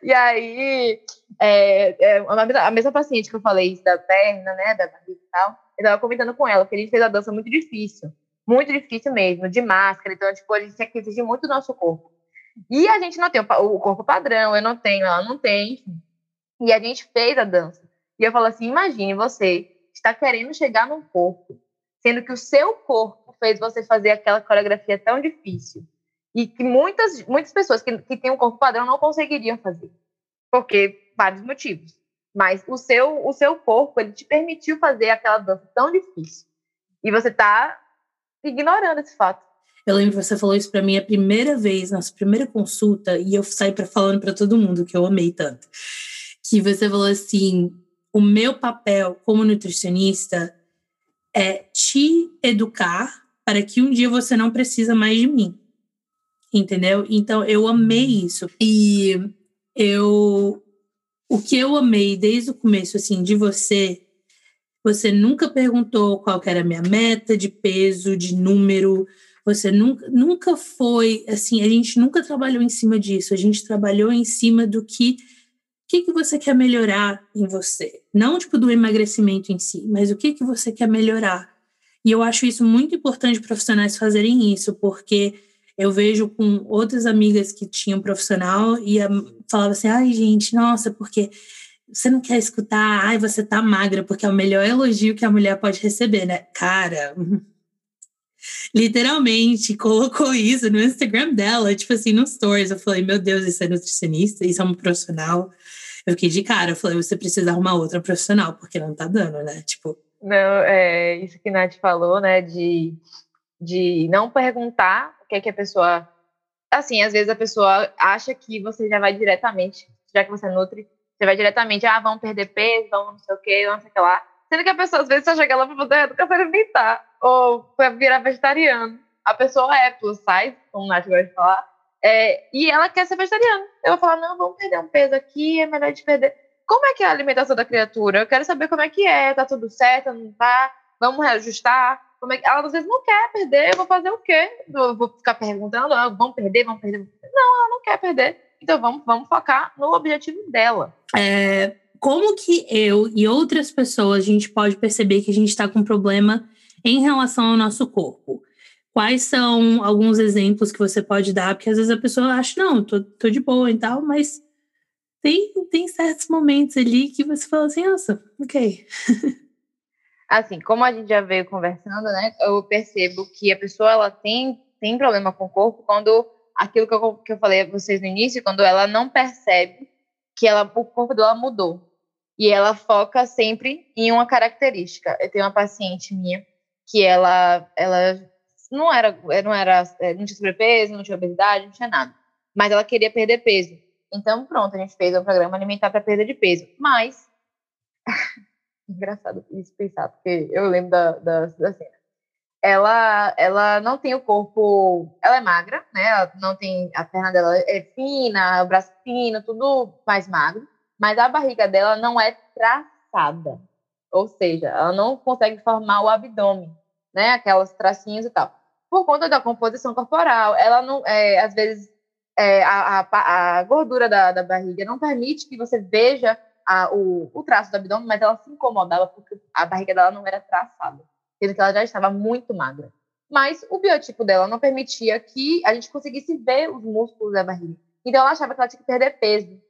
E aí, é, é, a mesma paciente que eu falei da perna, né, da barriga e tal, eu tava comentando com ela, que a gente fez a dança muito difícil, muito difícil mesmo, de máscara, então, tipo, a gente tinha que exigir muito do nosso corpo. E a gente não tem o corpo padrão, eu não tenho, ela não tem, enfim. E a gente fez a dança. E eu falo assim, imagine você está querendo chegar num corpo, sendo que o seu corpo fez você fazer aquela coreografia tão difícil e que muitas, muitas pessoas que, que têm um corpo padrão não conseguiriam fazer, porque vários motivos. Mas o seu, o seu corpo, ele te permitiu fazer aquela dança tão difícil. E você está ignorando esse fato. Eu lembro que você falou isso para mim a primeira vez, nossa primeira consulta, e eu saí para falando para todo mundo que eu amei tanto. Que você falou assim: o meu papel como nutricionista é te educar para que um dia você não precisa mais de mim. Entendeu? Então eu amei isso. E eu o que eu amei desde o começo assim de você, você nunca perguntou qual era a minha meta de peso, de número, você nunca, nunca foi assim, a gente nunca trabalhou em cima disso, a gente trabalhou em cima do que que, que você quer melhorar em você? Não tipo do emagrecimento em si, mas o que, que você quer melhorar. E eu acho isso muito importante profissionais fazerem isso, porque eu vejo com outras amigas que tinham profissional e falava assim: ai, gente, nossa, porque você não quer escutar, ai, você tá magra, porque é o melhor elogio que a mulher pode receber, né? Cara, literalmente colocou isso no Instagram dela, tipo assim, no stories. Eu falei, meu Deus, isso é nutricionista, isso é um profissional. Eu fiquei de cara, eu falei, você precisa arrumar outra profissional, porque não tá dando, né? Tipo. Não, é isso que Nath falou, né? De, de não perguntar o que é que a pessoa. Assim, às vezes a pessoa acha que você já vai diretamente, já que você nutre, você vai diretamente, ah, vamos perder peso, vamos não sei o quê, não sei o que lá. Sendo que a pessoa, às vezes, só chega lá pra fazer educação alimentar, ou pra virar vegetariano. A pessoa é plus size, como o Nath gosta de falar, é, e ela quer ser vegetariana. Eu vou falar, não, vamos perder um peso aqui, é melhor de perder. Como é que é a alimentação da criatura? Eu quero saber como é que é, tá tudo certo, não tá? Vamos reajustar? Como é que... Ela às vezes não quer perder, eu vou fazer o quê? Eu vou ficar perguntando, ah, vamos perder, vamos perder. Não, ela não quer perder. Então vamos, vamos focar no objetivo dela. É, como que eu e outras pessoas a gente pode perceber que a gente está com problema em relação ao nosso corpo? Quais são alguns exemplos que você pode dar? Porque às vezes a pessoa acha, não, tô, tô de boa e tal, mas tem, tem certos momentos ali que você fala assim, nossa, ok. Assim, como a gente já veio conversando, né, eu percebo que a pessoa ela tem, tem problema com o corpo quando aquilo que eu, que eu falei a vocês no início, quando ela não percebe que ela, o corpo dela mudou. E ela foca sempre em uma característica. Eu tenho uma paciente minha que ela, ela não era, não era, é, não tinha sobrepeso, não tinha obesidade, não tinha nada. Mas ela queria perder peso. Então, pronto, a gente fez um programa alimentar para perda de peso. Mas, engraçado isso pensar, porque eu lembro da, da, da cena. ela, ela não tem o corpo, ela é magra, né? Ela não tem a perna dela é fina, o braço fino, tudo mais magro, mas a barriga dela não é traçada, ou seja, ela não consegue formar o abdômen, né? Aquelas tracinhos e tal, por conta da composição corporal. Ela não, é, às vezes, é, a, a, a, gordura da, da barriga não permite que você veja a, o, o traço do abdômen, mas ela se incomodava porque a barriga dela não era traçada sendo que ela já estava muito magra. Mas o biotipo dela não permitia que a gente conseguisse ver os músculos da barriga. Então ela achava que ela tinha que perder peso,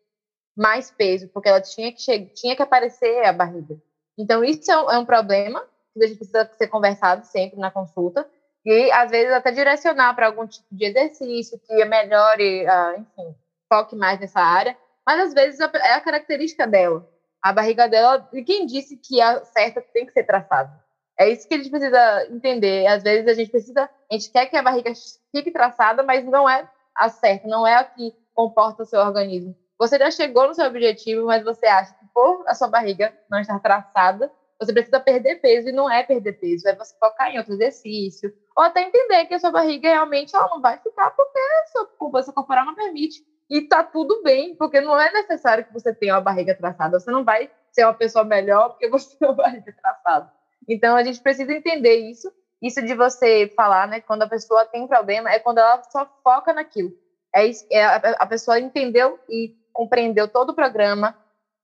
mais peso, porque ela tinha que, tinha que aparecer a barriga. Então isso é um, é um problema que a gente precisa ser conversado sempre na consulta e às vezes até direcionar para algum tipo de exercício que melhore, uh, enfim, foque mais nessa área. Mas às vezes é a característica dela. A barriga dela, e quem disse que a certa tem que ser traçada? É isso que a gente precisa entender. Às vezes a gente precisa, a gente quer que a barriga fique traçada, mas não é a certa, não é a que comporta o seu organismo. Você já chegou no seu objetivo, mas você acha que por a sua barriga não estar traçada, você precisa perder peso e não é perder peso, é você focar em outro exercício, ou até entender que a sua barriga realmente ela não vai ficar porque a sua composição corporal não permite. E tá tudo bem, porque não é necessário que você tenha uma barriga traçada. Você não vai ser uma pessoa melhor porque você tem uma barriga traçada. Então a gente precisa entender isso. Isso de você falar, né, quando a pessoa tem problema, é quando ela só foca naquilo. É, é a, a pessoa entendeu e compreendeu todo o programa,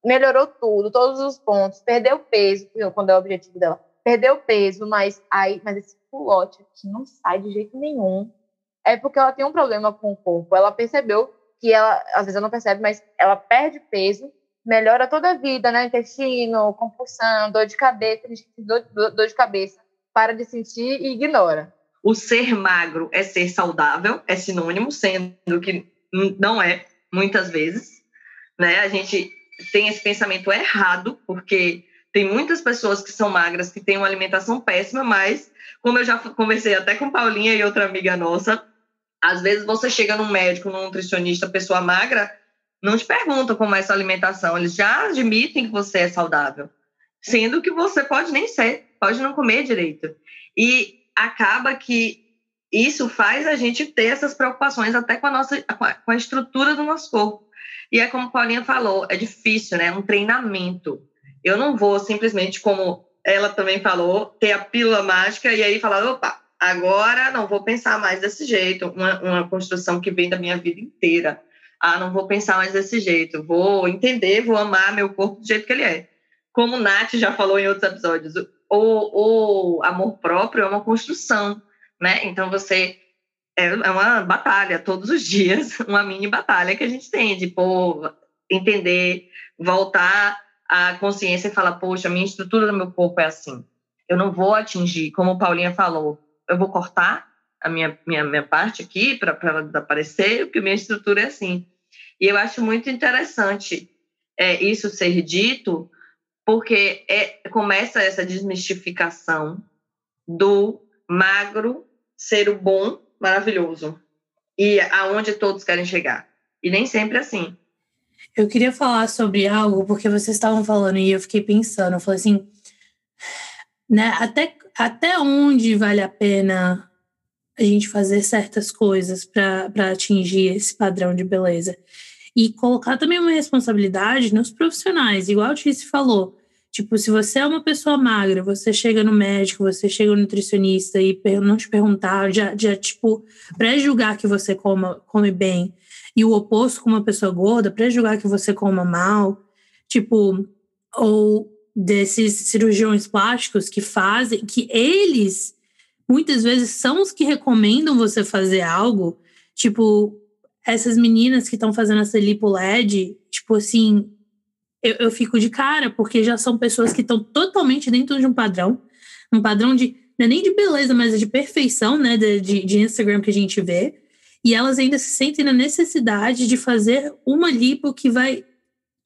melhorou tudo, todos os pontos, perdeu peso, quando é o objetivo dela, perdeu peso, mas aí, mas esse pulote aqui não sai de jeito nenhum. É porque ela tem um problema com o corpo. Ela percebeu que ela, às vezes ela não percebe, mas ela perde peso melhora toda a vida, né? Intestino, compulsão, dor de cabeça, dor, dor de cabeça, para de sentir e ignora. O ser magro é ser saudável, é sinônimo, sendo que não é, muitas vezes. Né? A gente tem esse pensamento errado, porque tem muitas pessoas que são magras, que têm uma alimentação péssima, mas, como eu já conversei até com Paulinha e outra amiga nossa, às vezes você chega num médico, num nutricionista, pessoa magra, não te perguntam como é essa alimentação, eles já admitem que você é saudável, sendo que você pode nem ser, pode não comer direito. E acaba que isso faz a gente ter essas preocupações até com a nossa com a estrutura do nosso corpo. E é como Paulinha falou, é difícil, né? Um treinamento. Eu não vou simplesmente, como ela também falou, ter a pílula mágica e aí falar, opa, agora não vou pensar mais desse jeito. Uma, uma construção que vem da minha vida inteira ah, não vou pensar mais desse jeito, vou entender, vou amar meu corpo do jeito que ele é. Como Nath já falou em outros episódios, o, o amor próprio é uma construção, né? Então você é, é uma batalha todos os dias, uma mini batalha que a gente tem de pô, entender, voltar à consciência e falar, poxa, a minha estrutura do meu corpo é assim. Eu não vou atingir, como Paulinha falou, eu vou cortar a minha, minha, minha parte aqui para aparecer, porque minha estrutura é assim. E eu acho muito interessante é, isso ser dito, porque é, começa essa desmistificação do magro ser o bom, maravilhoso, e aonde todos querem chegar. E nem sempre é assim. Eu queria falar sobre algo, porque vocês estavam falando e eu fiquei pensando, eu falei assim, né, até, até onde vale a pena a gente fazer certas coisas para atingir esse padrão de beleza. E colocar também uma responsabilidade nos profissionais, igual a Tice falou. Tipo, se você é uma pessoa magra, você chega no médico, você chega no nutricionista e não te perguntar, já, já tipo, pré-julgar que você coma, come bem, e o oposto com uma pessoa gorda, pré-julgar que você coma mal, tipo, ou desses cirurgiões plásticos que fazem, que eles muitas vezes são os que recomendam você fazer algo, tipo, essas meninas que estão fazendo essa lipo LED, tipo assim, eu, eu fico de cara, porque já são pessoas que estão totalmente dentro de um padrão, um padrão de, não é nem de beleza, mas é de perfeição, né, de, de, Instagram que a gente vê, e elas ainda se sentem na necessidade de fazer uma lipo que vai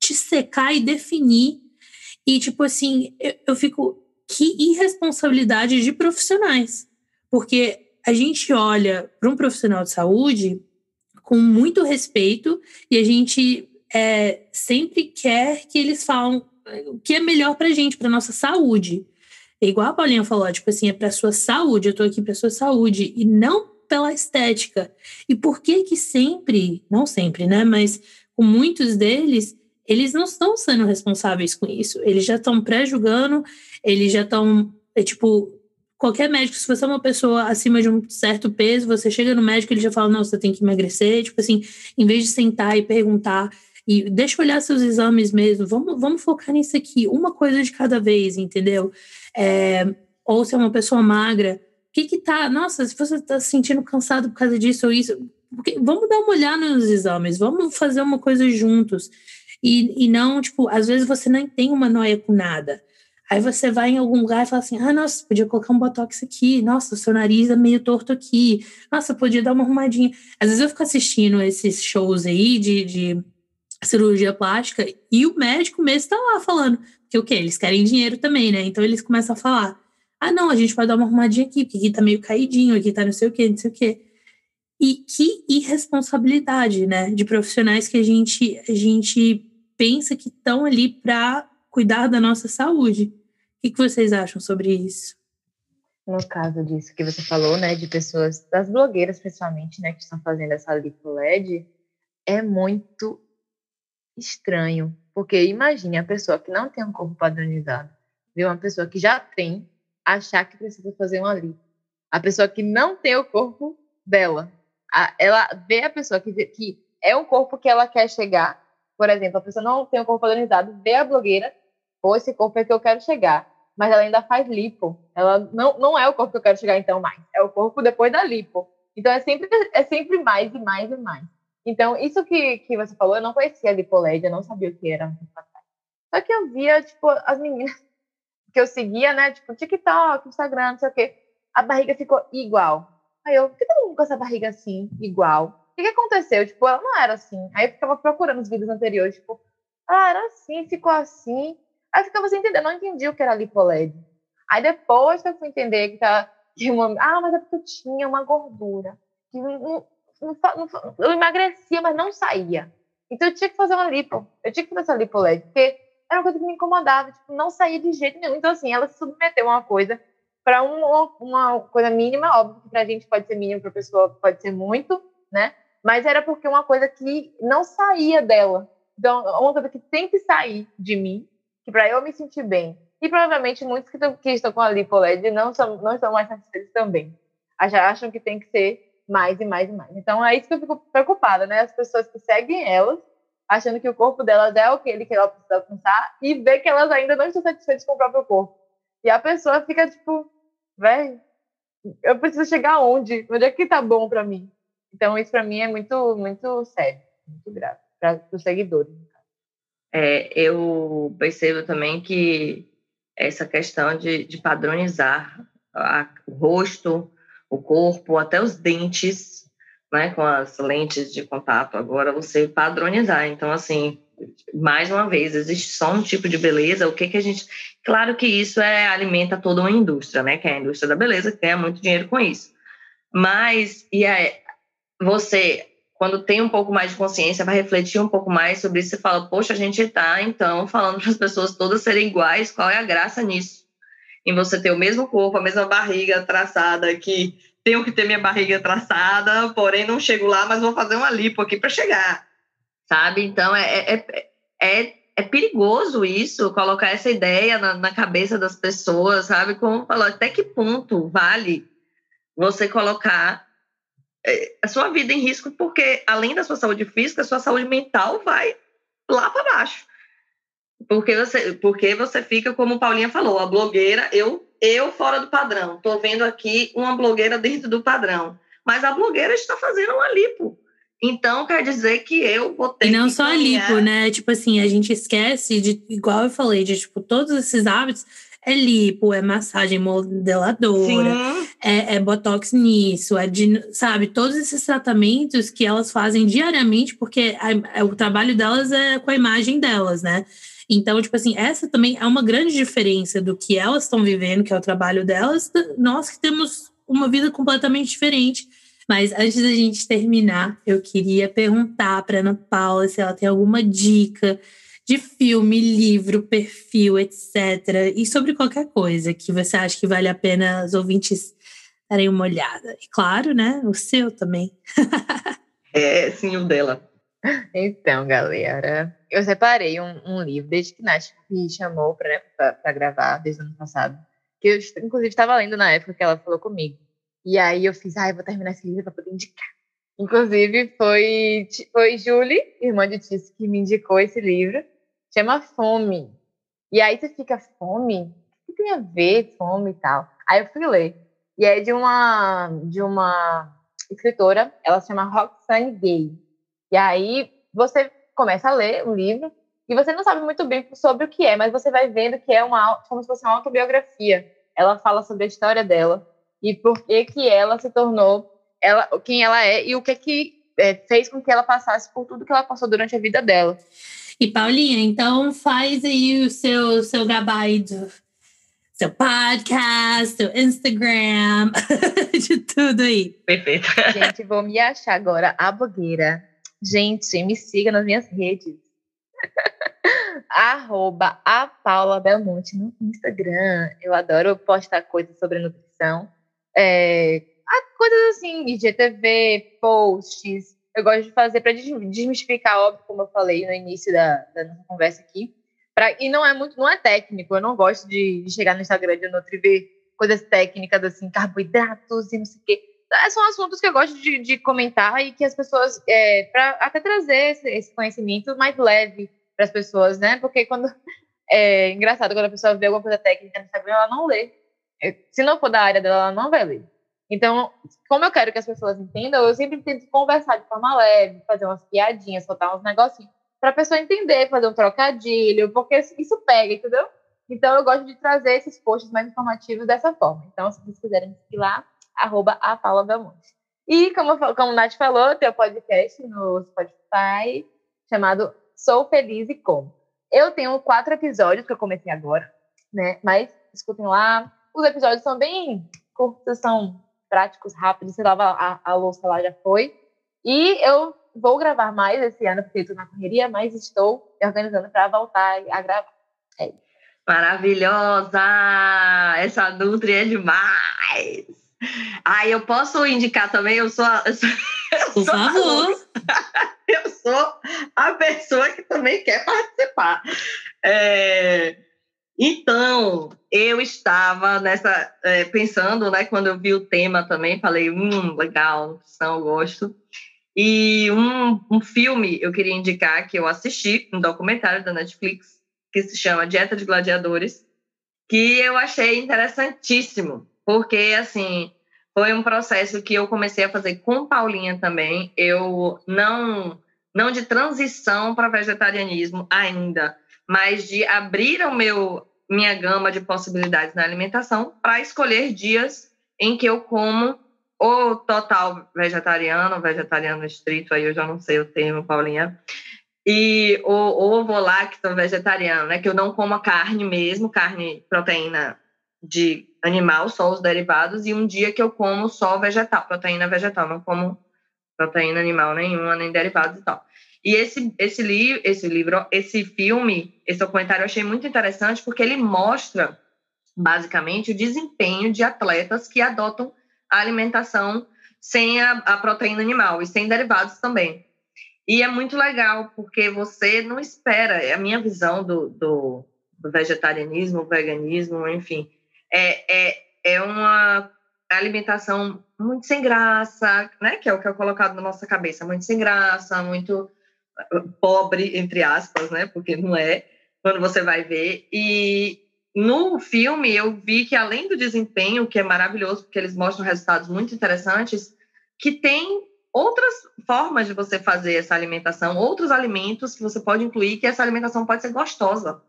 te secar e definir, e tipo assim, eu, eu fico, que irresponsabilidade de profissionais. Porque a gente olha para um profissional de saúde com muito respeito e a gente é, sempre quer que eles falam o que é melhor para gente, para nossa saúde. É igual a Paulinha falou, tipo assim, é para sua saúde, eu tô aqui para sua saúde e não pela estética. E por que que sempre, não sempre, né, mas com muitos deles, eles não estão sendo responsáveis com isso. Eles já estão pré-julgando, eles já estão, é, tipo, qualquer médico, se você é uma pessoa acima de um certo peso, você chega no médico, ele já fala, não, você tem que emagrecer, tipo assim, em vez de sentar e perguntar, e deixa eu olhar seus exames mesmo, vamos, vamos focar nisso aqui, uma coisa de cada vez, entendeu? É, ou se é uma pessoa magra, o que que tá, nossa, se você tá se sentindo cansado por causa disso ou isso, porque, vamos dar uma olhada nos exames, vamos fazer uma coisa juntos. E, e não, tipo, às vezes você nem tem uma noia com nada. Aí você vai em algum lugar e fala assim: ah, nossa, podia colocar um botox aqui, nossa, seu nariz é meio torto aqui, nossa, podia dar uma arrumadinha. Às vezes eu fico assistindo esses shows aí de, de cirurgia plástica e o médico mesmo tá lá falando que o quê? Eles querem dinheiro também, né? Então eles começam a falar: ah, não, a gente pode dar uma arrumadinha aqui, porque aqui tá meio caidinho, aqui tá não sei o quê, não sei o quê. E que irresponsabilidade, né, de profissionais que a gente, a gente pensa que estão ali para cuidar da nossa saúde. O que, que vocês acham sobre isso? No caso disso que você falou, né, de pessoas, das blogueiras principalmente, né, que estão fazendo essa lipo LED, é muito estranho, porque imagine a pessoa que não tem um corpo padronizado, ver uma pessoa que já tem, achar que precisa fazer uma lipo. A pessoa que não tem o corpo dela, a, ela vê a pessoa que, que é um corpo que ela quer chegar. Por exemplo, a pessoa não tem o corpo padronizado, vê a blogueira, pô, esse corpo é que eu quero chegar. Mas ela ainda faz lipo. Ela não, não é o corpo que eu quero chegar então mais. É o corpo depois da lipo. Então é sempre, é sempre mais e mais e mais. Então, isso que, que você falou, eu não conhecia a lipoled, eu não sabia o que era. Só que eu via, tipo, as meninas que eu seguia, né? Tipo, TikTok, Instagram, não sei o quê. A barriga ficou igual. Aí eu, por que todo mundo com essa barriga assim, igual? O que, que aconteceu? Tipo, ela não era assim. Aí eu ficava procurando os vídeos anteriores, tipo, ah, era assim, ficou assim. Aí eu ficava sem entender, não entendi o que era lipoled. Aí depois que eu fui entender que tá. Que uma, ah, mas é porque eu tinha uma gordura. Que não, não, não, eu emagrecia, mas não saía. Então eu tinha que fazer uma lipo. Eu tinha que fazer essa lipoled, porque era uma coisa que me incomodava, tipo, não saía de jeito nenhum. Então, assim, ela submeteu a uma coisa para um, uma coisa mínima, óbvio que para a gente pode ser mínimo, para a pessoa pode ser muito, né? Mas era porque uma coisa que não saía dela. Então, uma coisa que tem que sair de mim, que para eu me sentir bem. E provavelmente muitos que, que estão com a lipoled não, são, não estão mais satisfeitos também. Acham que tem que ser mais e mais e mais. Então é isso que eu fico preocupada, né? As pessoas que seguem elas, achando que o corpo delas é aquele que ela precisa alcançar e ver que elas ainda não estão satisfeitas com o próprio corpo. E a pessoa fica tipo, velho, eu preciso chegar aonde? Onde é que tá bom para mim? Então, isso para mim é muito, muito sério, muito grave, para os seguidores. É, eu percebo também que essa questão de, de padronizar a, o rosto, o corpo, até os dentes, né, com as lentes de contato, agora você padronizar. Então, assim, mais uma vez, existe só um tipo de beleza, o que que a gente... Claro que isso é, alimenta toda uma indústria, né, que é a indústria da beleza, que ganha muito dinheiro com isso. Mas, e aí, você, quando tem um pouco mais de consciência, vai refletir um pouco mais sobre isso e fala, poxa, a gente está, então, falando para as pessoas todas serem iguais, qual é a graça nisso? Em você ter o mesmo corpo, a mesma barriga traçada, que tenho que ter minha barriga traçada, porém não chego lá, mas vou fazer uma lipo aqui para chegar sabe? Então, é, é, é, é, perigoso isso, colocar essa ideia na, na cabeça das pessoas, sabe? Como falou, até que ponto vale você colocar a sua vida em risco, porque além da sua saúde física, a sua saúde mental vai lá para baixo. Porque você, porque você fica, como Paulinha falou, a blogueira, eu, eu fora do padrão. Estou vendo aqui uma blogueira dentro do padrão. Mas a blogueira está fazendo uma lipo. Então quer dizer que eu vou ter. E não só a lipo, né? Tipo assim, a gente esquece de, igual eu falei, de tipo, todos esses hábitos. É lipo, é massagem modeladora, é, é, botox nisso, é de, sabe, todos esses tratamentos que elas fazem diariamente, porque a, a, o trabalho delas é com a imagem delas, né? Então, tipo assim, essa também é uma grande diferença do que elas estão vivendo, que é o trabalho delas, nós que temos uma vida completamente diferente mas antes da gente terminar, eu queria perguntar para Ana Paula se ela tem alguma dica de filme, livro, perfil, etc. E sobre qualquer coisa que você acha que vale a pena os ouvintes darem uma olhada. E claro, né? O seu também. é, sim, o dela. Então, galera, eu separei um, um livro desde que Nath me chamou para gravar, desde o ano passado, que eu, inclusive, estava lendo na época que ela falou comigo. E aí eu fiz, ah, eu vou terminar esse livro para poder indicar. Inclusive, foi, foi Julie, irmã de Tice, que me indicou esse livro. Chama Fome. E aí você fica, fome? O que tem a ver fome e tal? Aí eu fui ler. E é de uma, de uma escritora, ela se chama Roxane Gay. E aí você começa a ler o livro e você não sabe muito bem sobre o que é, mas você vai vendo que é uma como se fosse uma autobiografia. Ela fala sobre a história dela e por que que ela se tornou ela, quem ela é e o que que é, fez com que ela passasse por tudo que ela passou durante a vida dela. E Paulinha, então faz aí o seu seu gabarito seu podcast, seu Instagram, de tudo aí. Perfeito. Gente, vou me achar agora a blogueira. Gente, me siga nas minhas redes. Arroba a Paula Belmonte no Instagram. Eu adoro postar coisas sobre nutrição. É, coisas assim, IGTV, posts. Eu gosto de fazer para desmistificar, óbvio, como eu falei no início da, da nossa conversa aqui. Pra, e não é muito, não é técnico. Eu não gosto de, chegar no Instagram de Nutri ver coisas técnicas assim, carboidratos e não sei o quê. É, são assuntos que eu gosto de, de comentar e que as pessoas, é, para até trazer esse, esse, conhecimento mais leve para as pessoas, né? Porque quando é engraçado quando a pessoa vê alguma coisa técnica no Instagram, ela não lê. É, se não for da área dela, ela não vai ler. Então, como eu quero que as pessoas entendam, eu sempre tento conversar de forma leve, fazer umas piadinhas, soltar uns negocinhos, para a pessoa entender, fazer um trocadilho, porque isso pega, entendeu? Então, eu gosto de trazer esses posts mais informativos dessa forma. Então, se vocês quiserem seguir lá, arroba a Paula Belmonte. E, como, como o Nath falou, tem um podcast no Spotify chamado Sou Feliz e Como. Eu tenho quatro episódios que eu comecei agora, né? Mas escutem lá. Os episódios são bem curtos, são práticos, rápidos. Você lava a, a louça lá, já foi. E eu vou gravar mais esse ano, porque estou na correria, mas estou me organizando para voltar a gravar. É Maravilhosa! Essa Nutri é demais! Ah, eu posso indicar também, eu sou, eu sou, eu Por favor. eu sou a pessoa que também quer participar. É, então, eu estava nessa é, pensando, né, quando eu vi o tema também, falei, hum, legal, eu gosto. E um, um filme eu queria indicar que eu assisti, um documentário da Netflix, que se chama Dieta de Gladiadores, que eu achei interessantíssimo, porque, assim, foi um processo que eu comecei a fazer com Paulinha também. Eu não, não de transição para vegetarianismo ainda, mas de abrir o meu minha gama de possibilidades na alimentação para escolher dias em que eu como ou total vegetariano, vegetariano estrito, aí eu já não sei o termo, Paulinha, e ou, vou lacto vegetariano, né, que eu não como carne mesmo, carne, proteína de animal, só os derivados, e um dia que eu como só vegetal, proteína vegetal, não como proteína animal nenhuma, nem derivados e tal. E esse, esse, li, esse livro, esse filme, esse documentário eu achei muito interessante porque ele mostra, basicamente, o desempenho de atletas que adotam a alimentação sem a, a proteína animal e sem derivados também. E é muito legal, porque você não espera, é a minha visão do, do, do vegetarianismo, veganismo, enfim, é, é, é uma alimentação muito sem graça, né? Que é o que é colocado na nossa cabeça, muito sem graça, muito pobre, entre aspas, né? Porque não é, quando você vai ver. E no filme eu vi que, além do desempenho, que é maravilhoso, porque eles mostram resultados muito interessantes, que tem outras formas de você fazer essa alimentação, outros alimentos que você pode incluir, que essa alimentação pode ser gostosa,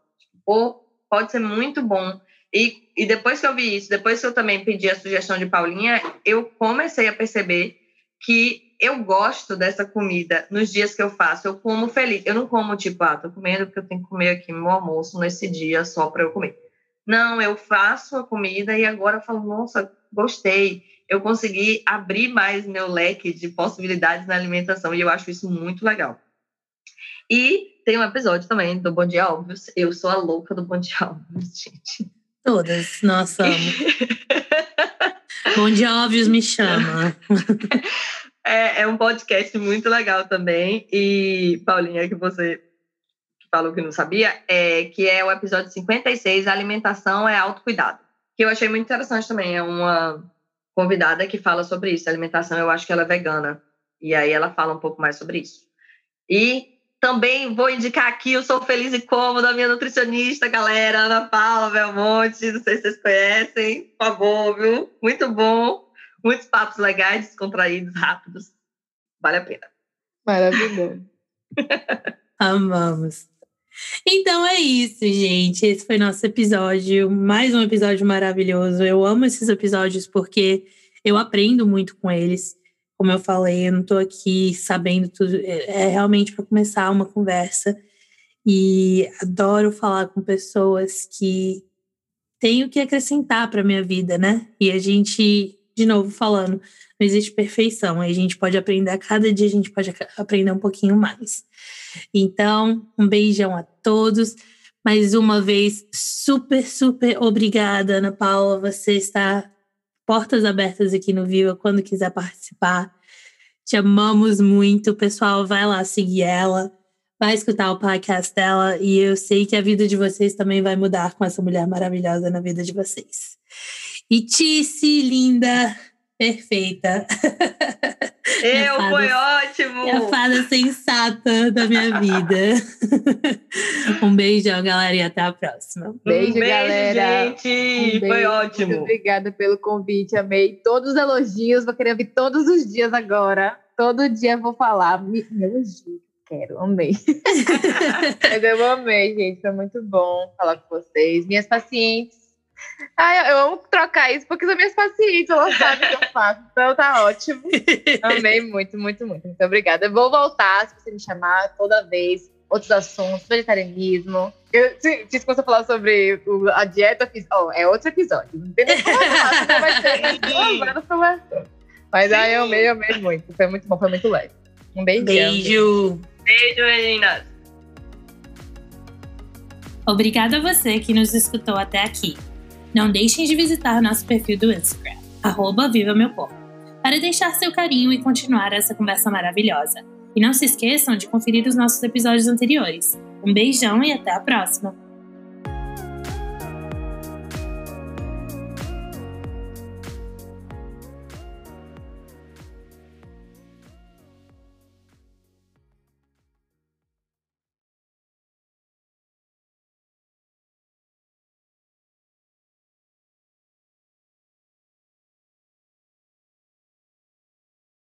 ou pode ser muito bom. E, e depois que eu vi isso, depois que eu também pedi a sugestão de Paulinha, eu comecei a perceber que eu gosto dessa comida nos dias que eu faço. Eu como feliz. Eu não como tipo, ah, tô comendo porque eu tenho que comer aqui meu almoço nesse dia só para eu comer. Não, eu faço a comida e agora eu falo, nossa, gostei. Eu consegui abrir mais meu leque de possibilidades na alimentação e eu acho isso muito legal. E tem um episódio também do Bom Dia Óbvios. Eu sou a louca do Bom Dia Óbvios, gente. Todas, nossa. Bom Dia Óbvios me chama. é, é um podcast muito legal também. E, Paulinha, que você falou que não sabia, é que é o episódio 56, Alimentação é Autocuidado. Que eu achei muito interessante também. É uma convidada que fala sobre isso. A alimentação, eu acho que ela é vegana. E aí ela fala um pouco mais sobre isso. E também vou indicar aqui, eu sou feliz e cômoda, a minha nutricionista, galera, Ana Paula Belmonte, não sei se vocês conhecem, por favor, viu? Muito bom, muitos papos legais, descontraídos, rápidos, vale a pena. Maravilhoso. Amamos. Então é isso, gente. Esse foi nosso episódio, mais um episódio maravilhoso. Eu amo esses episódios porque eu aprendo muito com eles como eu falei, eu não estou aqui sabendo tudo, é, é realmente para começar uma conversa. E adoro falar com pessoas que têm o que acrescentar para minha vida, né? E a gente, de novo falando, não existe perfeição, a gente pode aprender a cada dia, a gente pode aprender um pouquinho mais. Então, um beijão a todos. Mais uma vez, super, super obrigada, Ana Paula. Você está portas abertas aqui no Viva quando quiser participar. Te amamos muito, pessoal. Vai lá seguir ela, vai escutar o podcast dela e eu sei que a vida de vocês também vai mudar com essa mulher maravilhosa na vida de vocês. E Tice, linda, perfeita. Eu, fada, foi ótimo! É a fada sensata da minha vida. um beijão, galera, e até a próxima. Beijo, um beijo galera. gente! Um beijo, foi ótimo. Muito obrigada pelo convite, amei todos os elogios, vou querer ouvir todos os dias agora. Todo dia vou falar. Me, me elogio, quero, amei. Mas eu amei, gente, foi muito bom falar com vocês. Minhas pacientes Ai, eu amo trocar isso porque são minhas pacientes, elas sabem o que eu faço. Então tá ótimo. Amei muito, muito, muito. Muito obrigada. Eu vou voltar, se você me chamar, toda vez. Outros assuntos, vegetarianismo. Eu disse que você falar sobre o, a dieta, fiz, oh, é outro episódio. Não tem nem como falar, então vai ser Mas aí eu amei, eu amei muito. Foi muito bom, foi muito leve. Um beijo. Beijo. Beijo, meninas. Obrigada a você que nos escutou até aqui. Não deixem de visitar nosso perfil do Instagram, arroba Viva Meu Corpo, para deixar seu carinho e continuar essa conversa maravilhosa. E não se esqueçam de conferir os nossos episódios anteriores. Um beijão e até a próxima!